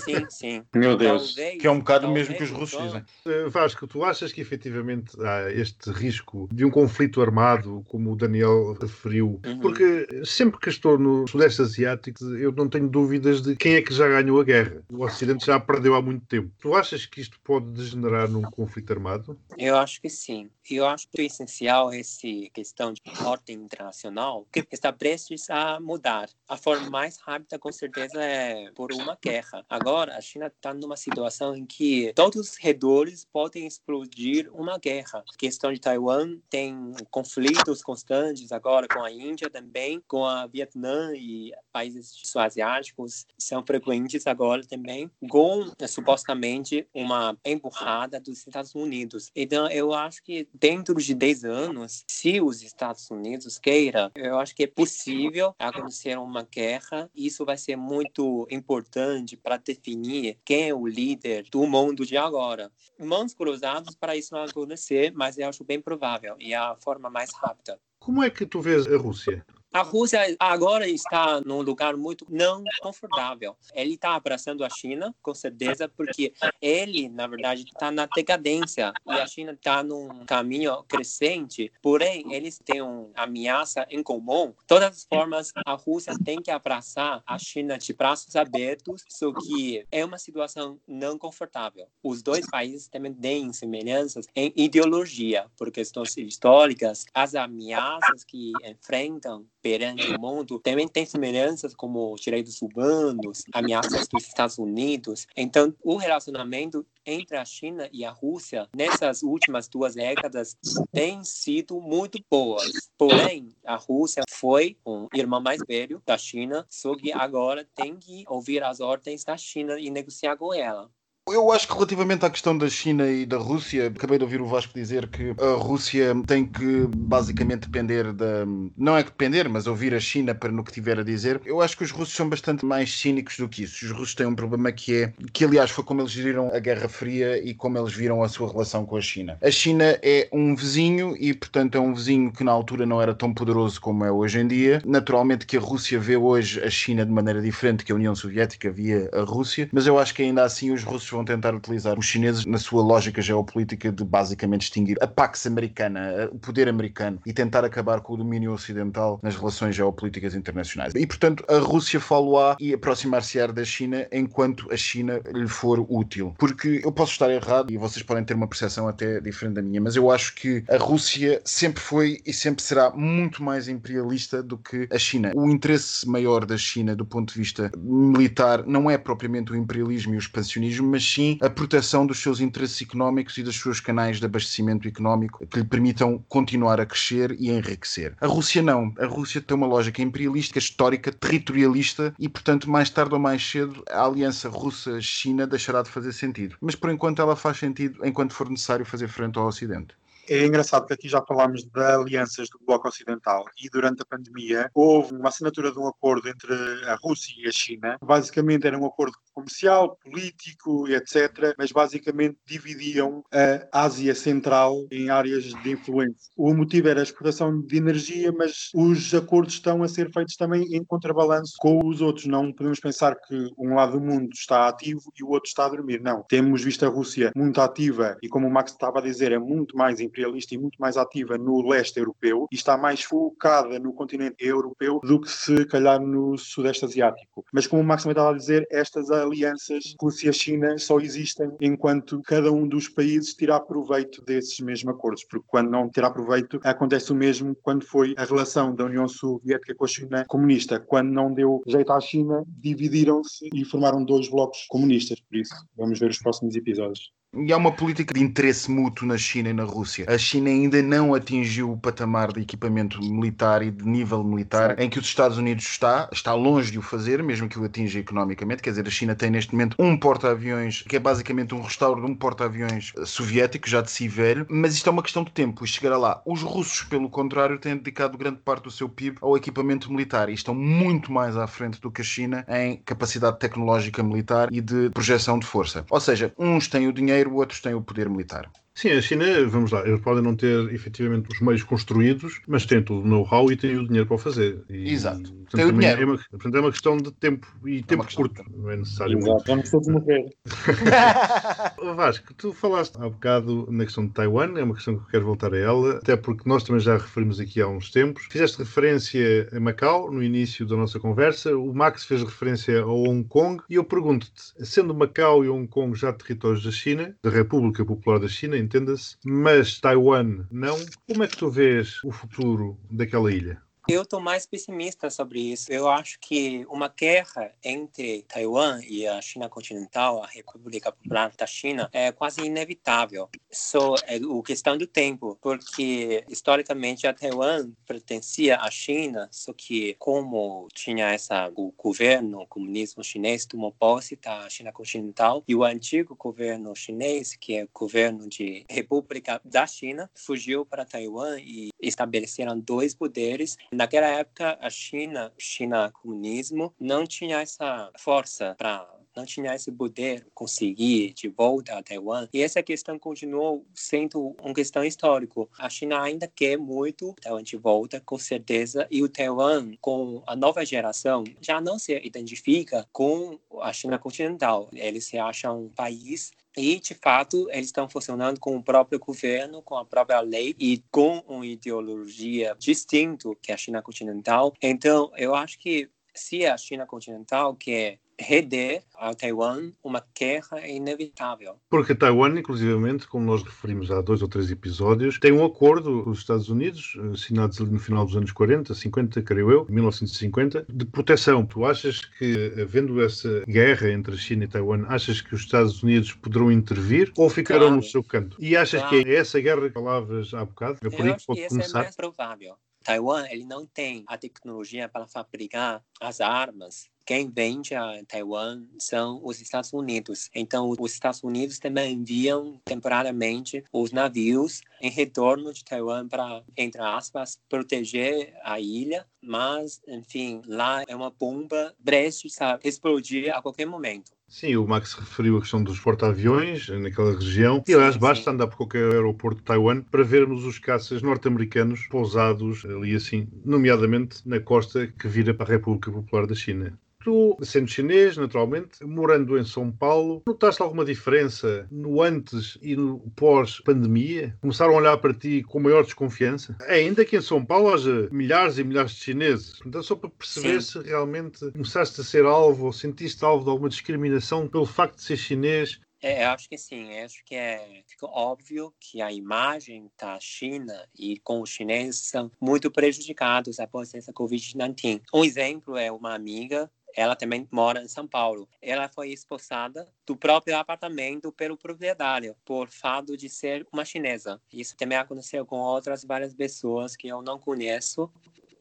Sim, sim. Meu Deus. Talvez, que é um bocado o mesmo que os russos dizem. Eh, Vasco, tu achas que efetivamente há este risco de um conflito armado, como o Daniel referiu? Uhum. Porque sempre que estou no Sudeste Asiático, eu não tenho dúvidas de quem é que já ganhou a guerra. O Ocidente já perdeu há muito tempo. Tu achas que isto pode degenerar num conflito armado? Eu acho que sim. Eu acho que é essencial essa questão de ordem internacional que está prestes a mudar. A forma mais rápida, com certeza, é por uma guerra. Agora, a China está numa situação em que todos os redores podem explodir uma guerra. A questão de Taiwan tem conflitos constantes agora com a Índia também, com a Vietnã e países asiáticos são frequentes agora também, com supostamente uma empurrada dos Estados Unidos. Então, eu acho que dentro de 10 anos, se os Estados Unidos queira, eu acho que é possível acontecer uma guerra. Isso vai ser muito importante para ter definir quem é o líder do mundo de agora. Mãos cruzadas para isso não acontecer, mas eu acho bem provável e é a forma mais rápida. Como é que tu vês a Rússia? A Rússia agora está num lugar muito não confortável. Ele está abraçando a China, com certeza, porque ele, na verdade, está na decadência e a China está num caminho crescente. Porém, eles têm uma ameaça em comum. De todas as formas, a Rússia tem que abraçar a China de braços abertos, só que é uma situação não confortável. Os dois países também têm semelhanças em ideologia, por questões históricas, as ameaças que enfrentam perante o mundo também tem semelhanças como direitos humanos, ameaças dos Estados Unidos. Então, o relacionamento entre a China e a Rússia nessas últimas duas décadas tem sido muito boas. Porém, a Rússia foi um irmão mais velho da China, só que agora tem que ouvir as ordens da China e negociar com ela. Eu acho que relativamente à questão da China e da Rússia, acabei de ouvir o Vasco dizer que a Rússia tem que basicamente depender da. Não é que depender, mas ouvir a China para no que tiver a dizer. Eu acho que os russos são bastante mais cínicos do que isso. Os russos têm um problema que é. que aliás foi como eles geriram a Guerra Fria e como eles viram a sua relação com a China. A China é um vizinho e, portanto, é um vizinho que na altura não era tão poderoso como é hoje em dia. Naturalmente que a Rússia vê hoje a China de maneira diferente que a União Soviética via a Rússia, mas eu acho que ainda assim os russos vão tentar utilizar os chineses na sua lógica geopolítica de basicamente extinguir a Pax americana, o poder americano e tentar acabar com o domínio ocidental nas relações geopolíticas internacionais. E, portanto, a Rússia falo-á e aproximar-se-á da China enquanto a China lhe for útil. Porque eu posso estar errado e vocês podem ter uma percepção até diferente da minha, mas eu acho que a Rússia sempre foi e sempre será muito mais imperialista do que a China. O interesse maior da China do ponto de vista militar não é propriamente o imperialismo e o expansionismo, mas sim a proteção dos seus interesses económicos e dos seus canais de abastecimento económico que lhe permitam continuar a crescer e a enriquecer. A Rússia não. A Rússia tem uma lógica imperialista, histórica, territorialista e, portanto, mais tarde ou mais cedo, a aliança russa-China deixará de fazer sentido. Mas, por enquanto, ela faz sentido enquanto for necessário fazer frente ao Ocidente. É engraçado que aqui já falámos de alianças do Bloco Ocidental e durante a pandemia houve uma assinatura de um acordo entre a Rússia e a China. Basicamente era um acordo que comercial, político, etc. Mas basicamente dividiam a Ásia Central em áreas de influência. O motivo era a exportação de energia, mas os acordos estão a ser feitos também em contrabalanço com os outros. Não podemos pensar que um lado do mundo está ativo e o outro está a dormir. Não. Temos visto a Rússia muito ativa e, como o Max estava a dizer, é muito mais imperialista e muito mais ativa no leste europeu e está mais focada no continente europeu do que se calhar no sudeste asiático. Mas como o Max também estava a dizer, estas alianças Rússia-China só existem enquanto cada um dos países tirar proveito desses mesmos acordos, porque quando não tirar proveito acontece o mesmo quando foi a relação da União Soviética com a China comunista. Quando não deu jeito à China, dividiram-se e formaram dois blocos comunistas. Por isso, vamos ver os próximos episódios. E há uma política de interesse mútuo na China e na Rússia. A China ainda não atingiu o patamar de equipamento militar e de nível militar em que os Estados Unidos está, está longe de o fazer, mesmo que o atinja economicamente. Quer dizer, a China tem neste momento um porta-aviões que é basicamente um restauro de um porta-aviões soviético, já de si velho, mas isto é uma questão de tempo e chegará lá. Os russos, pelo contrário, têm dedicado grande parte do seu PIB ao equipamento militar e estão muito mais à frente do que a China em capacidade tecnológica militar e de projeção de força. Ou seja, uns têm o dinheiro outros têm o poder militar. Sim, a China, vamos lá, eles podem não ter efetivamente os meios construídos, mas têm todo o know-how e têm o dinheiro para o fazer. E, Exato. Portanto, tem o dinheiro. É uma, portanto, é uma questão de tempo e é tempo curto, não é necessário. Exato, vamos todos morrer. Vasco, tu falaste há bocado na questão de Taiwan, é uma questão que eu quero voltar a ela, até porque nós também já referimos aqui há uns tempos. Fizeste referência a Macau no início da nossa conversa, o Max fez referência a Hong Kong, e eu pergunto-te, sendo Macau e Hong Kong já territórios da China, da República Popular da China, entenda-se, mas Taiwan não. Como é que tu vês o futuro daquela ilha? Eu estou mais pessimista sobre isso. Eu acho que uma guerra entre Taiwan e a China continental, a República Popular da China, é quase inevitável. Só é o questão do tempo, porque historicamente a Taiwan pertencia à China, só que como tinha essa o governo o comunismo chinês tomou posse da China continental e o antigo governo chinês, que é o governo de República da China, fugiu para Taiwan e estabeleceram dois poderes Naquela época, a China, China comunismo, não tinha essa força para não tinha esse poder conseguir de volta a Taiwan. E essa questão continuou sendo uma questão histórica. A China ainda quer muito Taiwan de volta, com certeza, e o Taiwan, com a nova geração, já não se identifica com a China continental. Eles se acham um país e, de fato, eles estão funcionando com o próprio governo, com a própria lei e com uma ideologia distinta que a China continental. Então, eu acho que se a China continental quer reder a Taiwan, uma guerra é inevitável. Porque Taiwan, inclusivamente, como nós referimos há dois ou três episódios, tem um acordo com os Estados Unidos, assinados ali no final dos anos 40, 50, creio eu, 1950, de proteção. Tu achas que, havendo essa guerra entre a China e Taiwan, achas que os Estados Unidos poderão intervir ou ficarão claro. no seu canto? E achas claro. que é essa guerra que falavas há bocado? É por eu aí que pode começar? é mais provável. Taiwan ele não tem a tecnologia para fabricar as armas quem vende a Taiwan são os Estados Unidos. Então, os Estados Unidos também enviam temporariamente os navios em retorno de Taiwan para, entre aspas, proteger a ilha. Mas, enfim, lá é uma bomba prestes a explodir a qualquer momento. Sim, o Max referiu a questão dos porta-aviões naquela região. E, aliás, basta andar por qualquer aeroporto de Taiwan para vermos os caças norte-americanos pousados ali assim, nomeadamente na costa que vira para a República Popular da China. Tu, sendo chinês, naturalmente, morando em São Paulo, notaste alguma diferença no antes e no pós-pandemia? Começaram a olhar para ti com maior desconfiança? Ainda que em São Paulo haja milhares e milhares de chineses. Então, só para perceber Sim. se realmente começaste a ser alvo ou sentiste alvo de alguma discriminação pelo facto de ser chinês é, eu acho que sim, acho que é ficou óbvio que a imagem da China e com os chineses são muito prejudicados após essa Covid-19. Um exemplo é uma amiga ela também mora em São Paulo. Ela foi expulsada do próprio apartamento pelo proprietário, por fato de ser uma chinesa. Isso também aconteceu com outras várias pessoas que eu não conheço.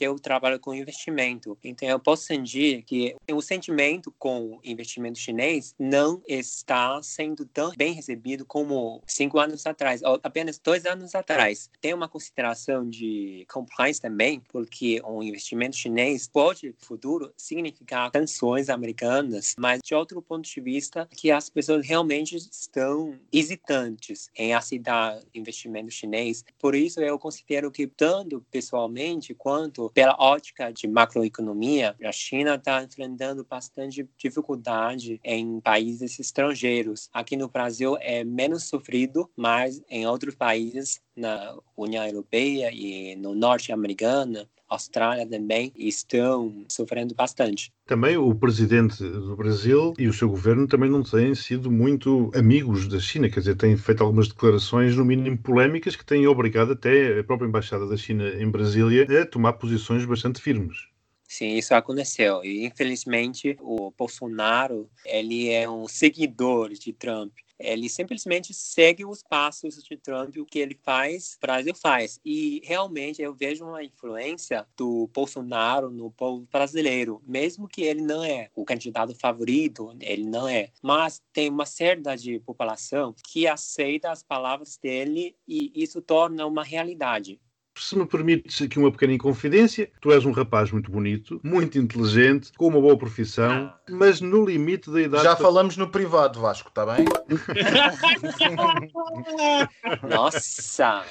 Eu trabalho com investimento. Então, eu posso sentir que o sentimento com o investimento chinês não está sendo tão bem recebido como cinco anos atrás, ou apenas dois anos atrás. Tem uma consideração de compliance também, porque um investimento chinês pode, no futuro, significar sanções americanas, mas de outro ponto de vista, que as pessoas realmente estão hesitantes em aceitar investimento chinês. Por isso, eu considero que, tanto pessoalmente quanto pela ótica de macroeconomia, a China está enfrentando bastante dificuldade em países estrangeiros. Aqui no Brasil é menos sofrido, mas em outros países, na União Europeia e no Norte Americana, Austrália também estão sofrendo bastante. Também o presidente do Brasil e o seu governo também não têm sido muito amigos da China, quer dizer, têm feito algumas declarações, no mínimo polémicas, que têm obrigado até a própria Embaixada da China em Brasília a tomar posições bastante firmes. Sim, isso aconteceu. E infelizmente o Bolsonaro, ele é um seguidor de Trump ele simplesmente segue os passos de Trump, o que ele faz, o Brasil faz. E realmente eu vejo uma influência do Bolsonaro no povo brasileiro, mesmo que ele não é o candidato favorito, ele não é. Mas tem uma certa de população que aceita as palavras dele e isso torna uma realidade se me permites aqui uma pequena inconfidência, tu és um rapaz muito bonito, muito inteligente, com uma boa profissão, mas no limite da idade. Já falamos no privado, Vasco, está bem? Nossa!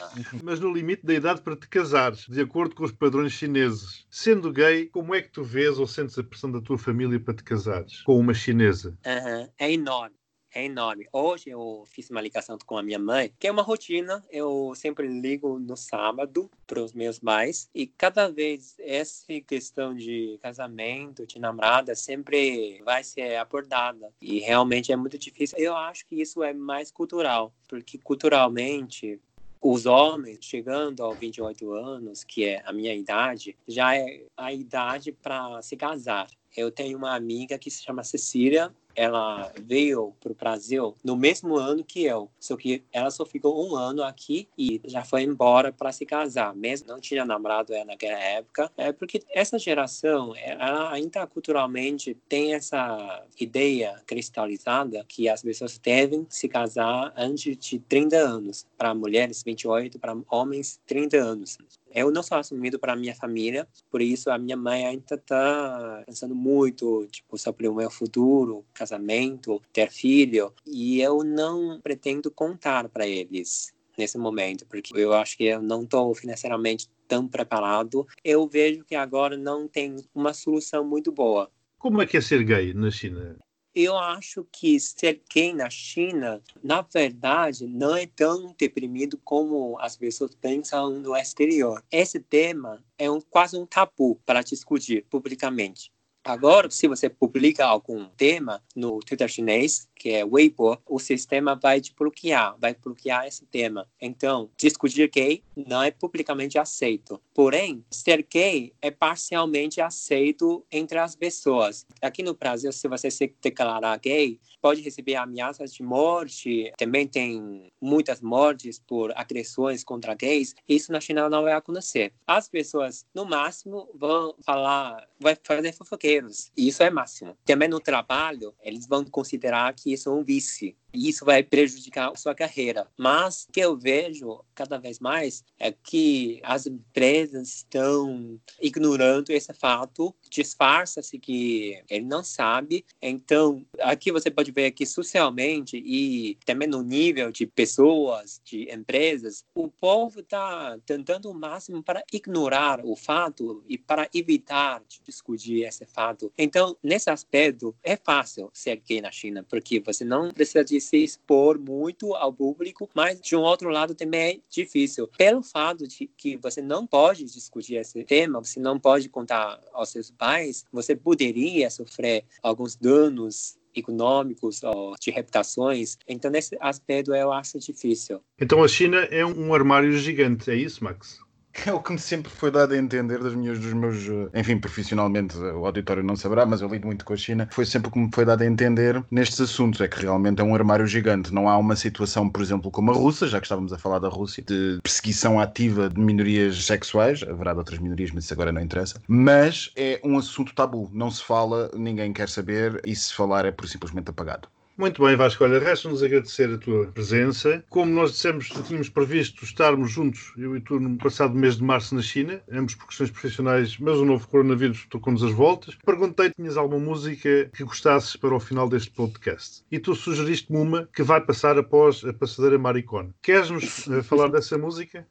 Mas no limite da idade para te casares, de acordo com os padrões chineses. Sendo gay, como é que tu vês ou sentes a pressão da tua família para te casares com uma chinesa? Uhum. É enorme é enorme. Hoje eu fiz uma ligação com a minha mãe, que é uma rotina. Eu sempre ligo no sábado para os meus pais e cada vez essa questão de casamento, de namorada, sempre vai ser abordada e realmente é muito difícil. Eu acho que isso é mais cultural, porque culturalmente os homens chegando aos 28 anos, que é a minha idade, já é a idade para se casar. Eu tenho uma amiga que se chama Cecília, ela veio para o Brasil no mesmo ano que eu, só que ela só ficou um ano aqui e já foi embora para se casar, mesmo não tinha namorado ela naquela época, é porque essa geração, ela ainda culturalmente tem essa ideia cristalizada que as pessoas devem se casar antes de 30 anos, para mulheres 28, para homens 30 anos. Eu não sou assumido para minha família, por isso a minha mãe ainda está pensando muito, tipo, sobre o meu futuro, casamento, ter filho, e eu não pretendo contar para eles nesse momento, porque eu acho que eu não estou financeiramente tão preparado. Eu vejo que agora não tem uma solução muito boa. Como é que é ser gay na China? Eu acho que ser gay na China, na verdade, não é tão deprimido como as pessoas pensam no exterior. Esse tema é um, quase um tabu para discutir publicamente. Agora, se você publica algum tema no Twitter chinês, que é Weibo, o sistema vai te bloquear, vai bloquear esse tema. Então, discutir gay não é publicamente aceito. Porém, ser gay é parcialmente aceito entre as pessoas. Aqui no Brasil, se você se declarar gay, pode receber ameaças de morte. Também tem muitas mortes por agressões contra gays. Isso na China não vai acontecer. As pessoas, no máximo, vão falar, vai fazer fofoqueiros. Isso é máximo. Também no trabalho, eles vão considerar que isso é um vício e isso vai prejudicar a sua carreira. Mas o que eu vejo cada vez mais é que as empresas estão ignorando esse fato, disfarça-se que ele não sabe. Então, aqui você pode ver que socialmente e também no nível de pessoas, de empresas, o povo está tentando o máximo para ignorar o fato e para evitar discutir esse fato. Então, nesse aspecto, é fácil ser gay na China, porque você não precisa de se expor muito ao público, mas de um outro lado também é difícil. Pelo fato de que você não pode discutir esse tema, você não pode contar aos seus pais, você poderia sofrer alguns danos econômicos ou de reputações. Então, nesse aspecto, eu acho difícil. Então, a China é um armário gigante, é isso, Max? É o que me sempre foi dado a entender das minhas, dos meus. eh, Enfim, profissionalmente, eh, o auditório não saberá, mas eu lido muito com a China. Foi sempre o que me foi dado a entender nestes assuntos. É que realmente é um armário gigante. Não há uma situação, por exemplo, como a russa, já que estávamos a falar da Rússia, de perseguição ativa de minorias sexuais. Haverá de outras minorias, mas isso agora não interessa. Mas é um assunto tabu. Não se fala, ninguém quer saber, e se falar é por simplesmente apagado. Muito bem, Vasco. Olha, resta-nos agradecer a tua presença. Como nós dissemos, tínhamos previsto estarmos juntos, eu e tu, no passado mês de março na China, ambos por questões profissionais, mas o novo coronavírus tocou-nos as voltas. Perguntei-te tinhas alguma música que gostasses para o final deste podcast. E tu sugeriste-me uma que vai passar após a passadeira Maricona. Queres-nos eh, falar dessa música?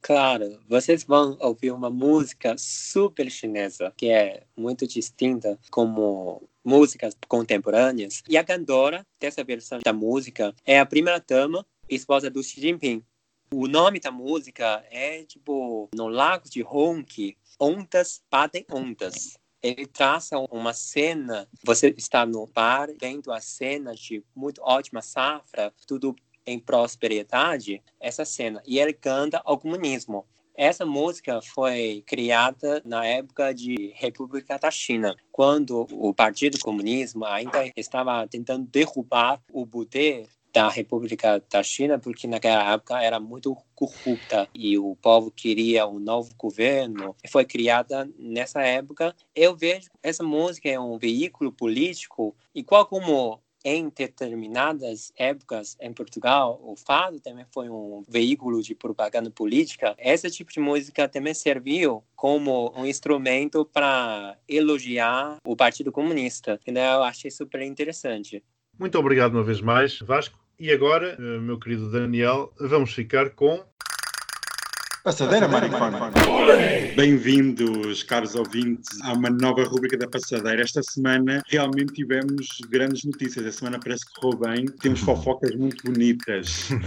Claro, vocês vão ouvir uma música super chinesa, que é muito distinta como músicas contemporâneas. E a cantora dessa versão da música é a primeira dama, esposa do Xi Jinping. O nome da música é tipo No Lago de Honk, ondas batem ondas. Ele traça uma cena, você está no bar, vendo a cena de muito ótima safra, tudo em prosperidade, essa cena. E ele canta ao comunismo. Essa música foi criada na época de República da China, quando o Partido Comunismo ainda estava tentando derrubar o poder da República da China, porque naquela época era muito corrupta e o povo queria um novo governo. Foi criada nessa época. Eu vejo essa música é um veículo político, igual como em determinadas épocas em Portugal, o fado também foi um veículo de propaganda política. Esse tipo de música também serviu como um instrumento para elogiar o Partido Comunista. Então, eu achei super interessante. Muito obrigado uma vez mais, Vasco. E agora, eh, meu querido Daniel, vamos ficar com Passadeira Maricona. Bem-vindos, caros ouvintes, a uma nova rubrica da Passadeira. Esta semana realmente tivemos grandes notícias. A semana parece que correu bem. Temos fofocas muito bonitas.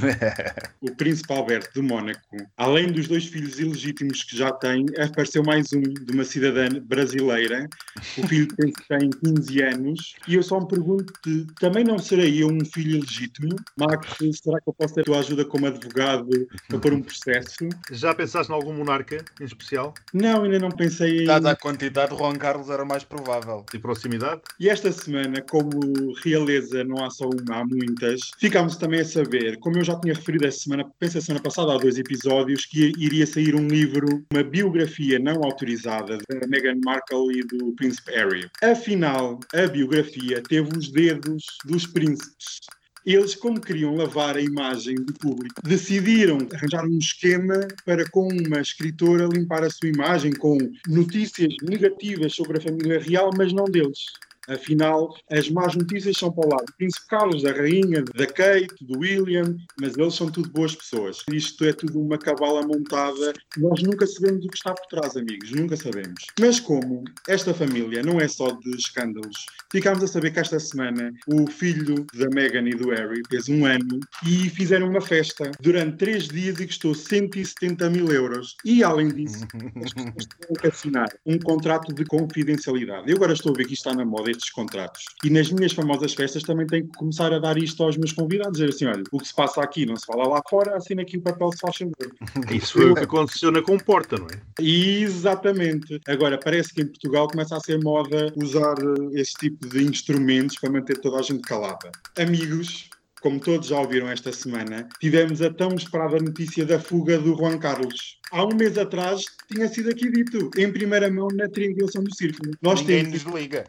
O príncipe Alberto de Mónaco, além dos dois filhos ilegítimos que já tem, apareceu mais um de uma cidadã brasileira. O filho tem 15 anos. E eu só me pergunto, também não serei eu um filho ilegítimo? Max, será que eu posso ter a tua ajuda como advogado para pôr um processo? Já pensaste em algum monarca em especial? Não, ainda não pensei em. Dada a quantidade, Juan Carlos era o mais provável. De proximidade? E esta semana, como realeza não há só uma, há muitas, ficámos também a saber, como eu já tinha referido esta semana, penso a semana passada, há dois episódios, que iria sair um livro, uma biografia não autorizada da Meghan Markle e do Príncipe Harry. Afinal, a biografia teve os dedos dos príncipes. Eles, como queriam lavar a imagem do público, decidiram arranjar um esquema para, com uma escritora, limpar a sua imagem com notícias negativas sobre a família real, mas não deles. Afinal, as más notícias são para o lado do Príncipe Carlos, da Rainha, da Kate, do William, mas eles são tudo boas pessoas. Isto é tudo uma cabala montada. Nós nunca sabemos o que está por trás, amigos, nunca sabemos. Mas como esta família não é só de escândalos, ficámos a saber que esta semana o filho da Meghan e do Harry fez um ano e fizeram uma festa durante três dias e custou 170 mil euros. E além disso, as pessoas têm que assinar um contrato de confidencialidade. Eu agora estou a ver que isto está na moda estes contratos. E nas minhas famosas festas também tenho que começar a dar isto aos meus convidados, dizer assim, olha, o que se passa aqui não se fala lá fora, assina aqui o papel se faz favor. Isso foi o que aconteceu na comporta, não é? Exatamente. Agora, parece que em Portugal começa a ser moda usar eh, este tipo de instrumentos para manter toda a gente calada. Amigos, como todos já ouviram esta semana, tivemos a tão esperada notícia da fuga do Juan Carlos. Há um mês atrás tinha sido aqui dito, em primeira mão, na triangulação do círculo. Nós Ninguém temos, nos liga.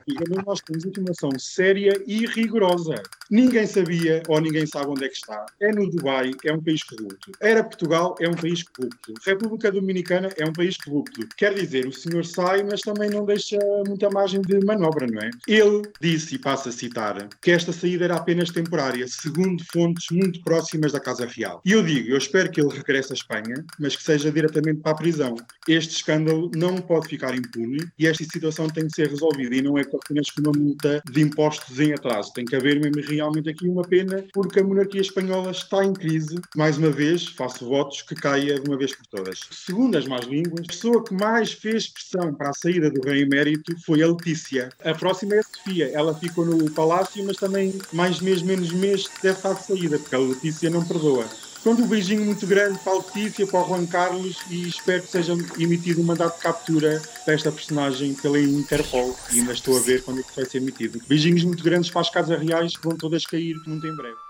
nós temos informação séria e rigorosa. Ninguém sabia ou ninguém sabe onde é que está. É no Dubai, é um país corrupto. Era Portugal, é um país corrupto. República Dominicana é um país corrupto. Quer dizer, o senhor sai, mas também não deixa muita margem de manobra, não é? Ele disse, e passo a citar, que esta saída era apenas temporária, segundo fontes muito próximas da Casa Real. E eu digo, eu espero que ele regresse à Espanha, mas que seja diretamente para a prisão. Este escândalo não pode ficar impune e esta situação tem de ser resolvida e não é apenas com uma multa de impostos em atraso. Tem que haver mesmo realmente aqui uma pena, porque a monarquia espanhola está em crise. Mais uma vez, faço votos que caia de uma vez por todas. Segundo as más línguas, a pessoa que mais fez pressão para a saída do rei emérito foi a Letícia. A próxima é a Sofia. Ela ficou no palácio, mas também mais mês, menos mês, deve estar de saída, porque a Letícia não perdoa. Pronto, um beijinho muito grande para a Letícia, para o Juan Carlos e espero que seja emitido um mandato de captura para esta personagem pela Interpol. E ainda estou a ver quando é que vai ser emitido. Beijinhos muito grandes para as casas reais que vão todas cair muito em breve.